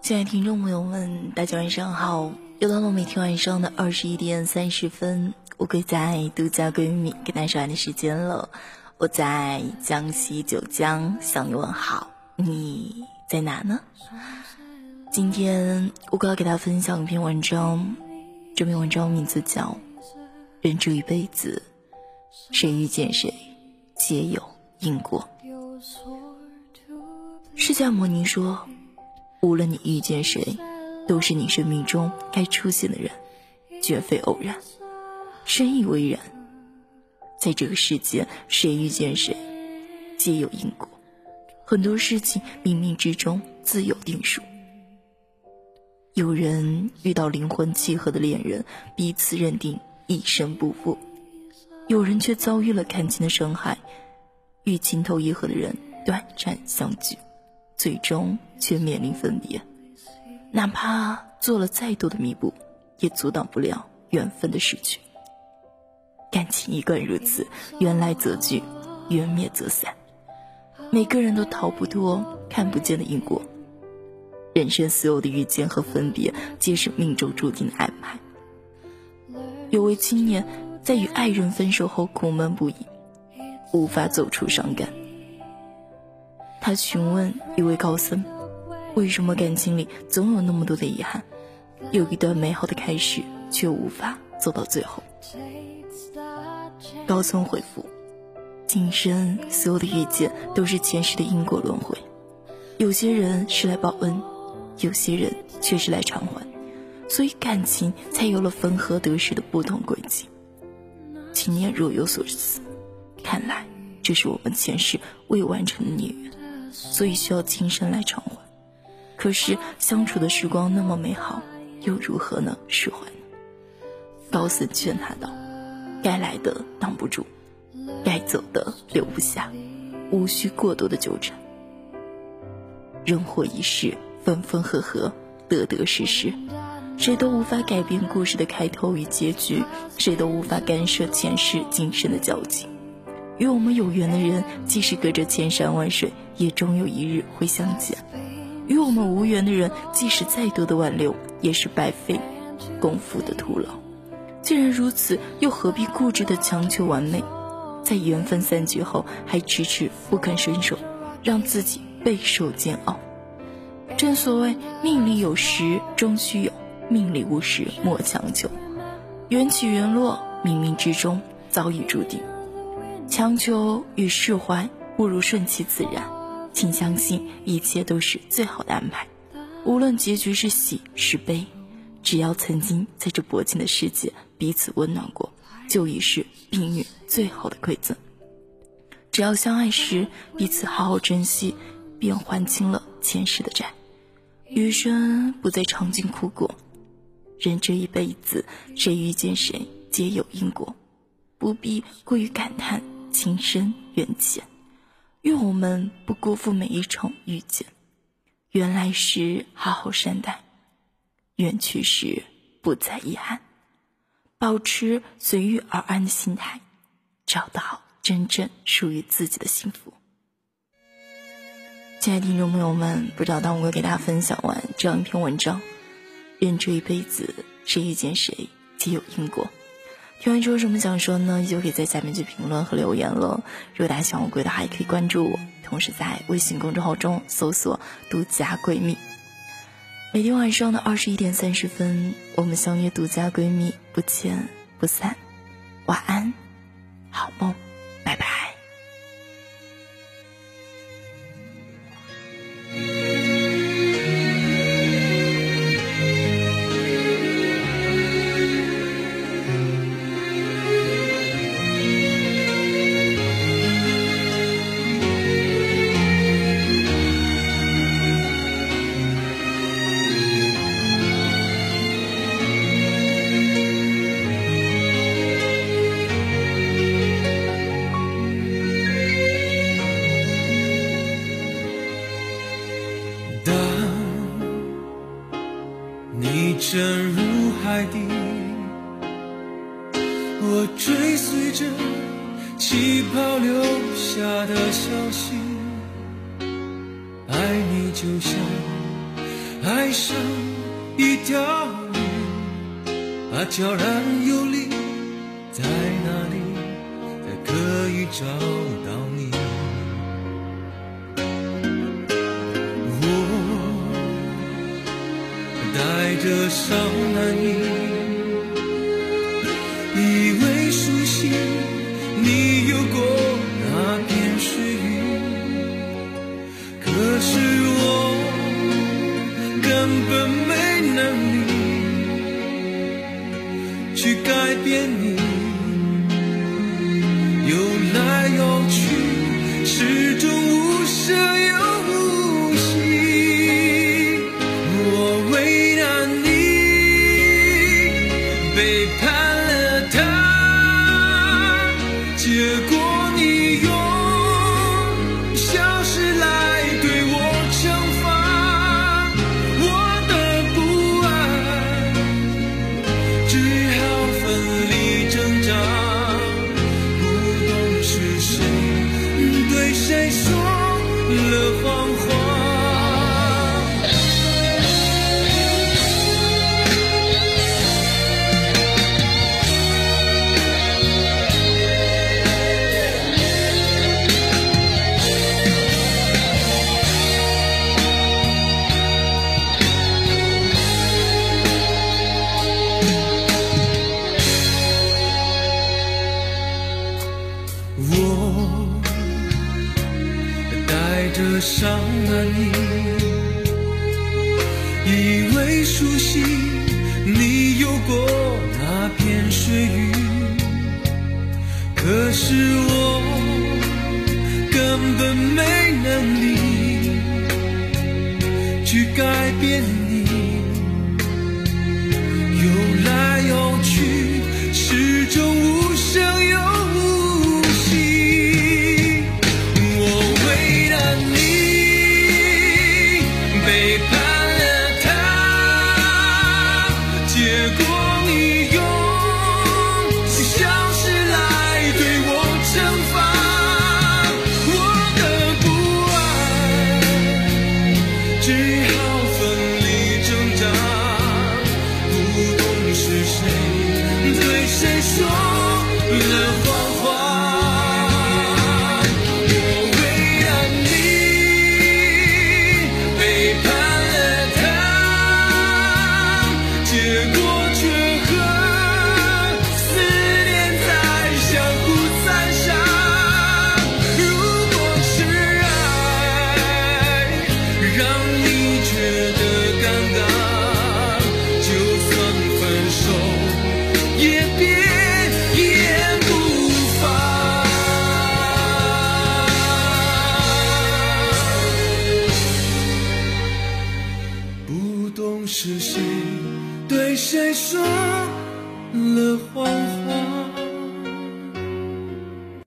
亲爱的听众朋友们，大家晚上好！又到了每天晚上的二十一点三十分，我跪在独家闺蜜跟大家说完的时间了。我在江西九江向你问好，你在哪呢？今天我要给大家分享一篇文章，这篇文章名字叫《人这一辈子，谁遇见谁，皆有因果》。释迦牟尼说。无论你遇见谁，都是你生命中该出现的人，绝非偶然。深以为然。在这个世界，谁遇见谁，皆有因果。很多事情冥冥之中自有定数。有人遇到灵魂契合的恋人，彼此认定一生不负；有人却遭遇了感情的伤害，与情投意合的人短暂相聚。最终却面临分别，哪怕做了再多的弥补，也阻挡不了缘分的逝去。感情一贯如此，缘来则聚，缘灭则散。每个人都逃不脱看不见的因果。人生所有的遇见和分别，皆是命中注定的安排。有位青年在与爱人分手后苦闷不已，无法走出伤感。他询问一位高僧：“为什么感情里总有那么多的遗憾？有一段美好的开始，却无法走到最后？”高僧回复：“今生所有的遇见，都是前世的因果轮回。有些人是来报恩，有些人却是来偿还，所以感情才有了分合得失的不同轨迹。青年若有所思，看来这是我们前世未完成的孽缘。”所以需要今生来偿还，可是相处的时光那么美好，又如何能释怀呢？高僧劝他道：“该来的挡不住，该走的留不下，无需过多的纠缠。人活一世，分分合合，得得失失，谁都无法改变故事的开头与结局，谁都无法干涉前世今生的交集。”与我们有缘的人，即使隔着千山万水，也终有一日会相见；与我们无缘的人，即使再多的挽留，也是白费功夫的徒劳。既然如此，又何必固执的强求完美，在缘分散去后还迟迟不肯伸手，让自己备受煎熬？正所谓，命里有时终须有，命里无时莫强求。缘起缘落，冥冥之中早已注定。强求与释怀，不如顺其自然。请相信，一切都是最好的安排。无论结局是喜是悲，只要曾经在这薄情的世界彼此温暖过，就已是命运最好的馈赠。只要相爱时彼此好好珍惜，便还清了前世的债，余生不再尝尽苦果。人这一辈子，谁遇见谁，皆有因果，不必过于感叹。情深缘浅，愿我们不辜负每一场遇见。缘来时好好善待，缘去时不再遗憾。保持随遇而安的心态，找到真正属于自己的幸福。亲爱的听众朋友们，不知道当我给大家分享完这样一篇文章，人这一辈子，谁遇见谁，皆有因果。听完之后什么想说呢？就可以在下面去评论和留言了。如果大家喜欢我的话，也可以关注我，同时在微信公众号中搜索“独家闺蜜”。每天晚上的二十一点三十分，我们相约“独家闺蜜”，不见不散。晚安，好梦，当你沉入海底，我追随着气泡留下的消息，爱你就像爱上一条鱼，它悄然游离。在哪里才可以找到你？带着伤了你，以为熟悉，你有过那片水域，可是我根本没能力去改变你，游来游去，始终无声有。baby. 伤了你，以为熟悉，你有过那片水域，可是我根本没能力去改变你。谁说？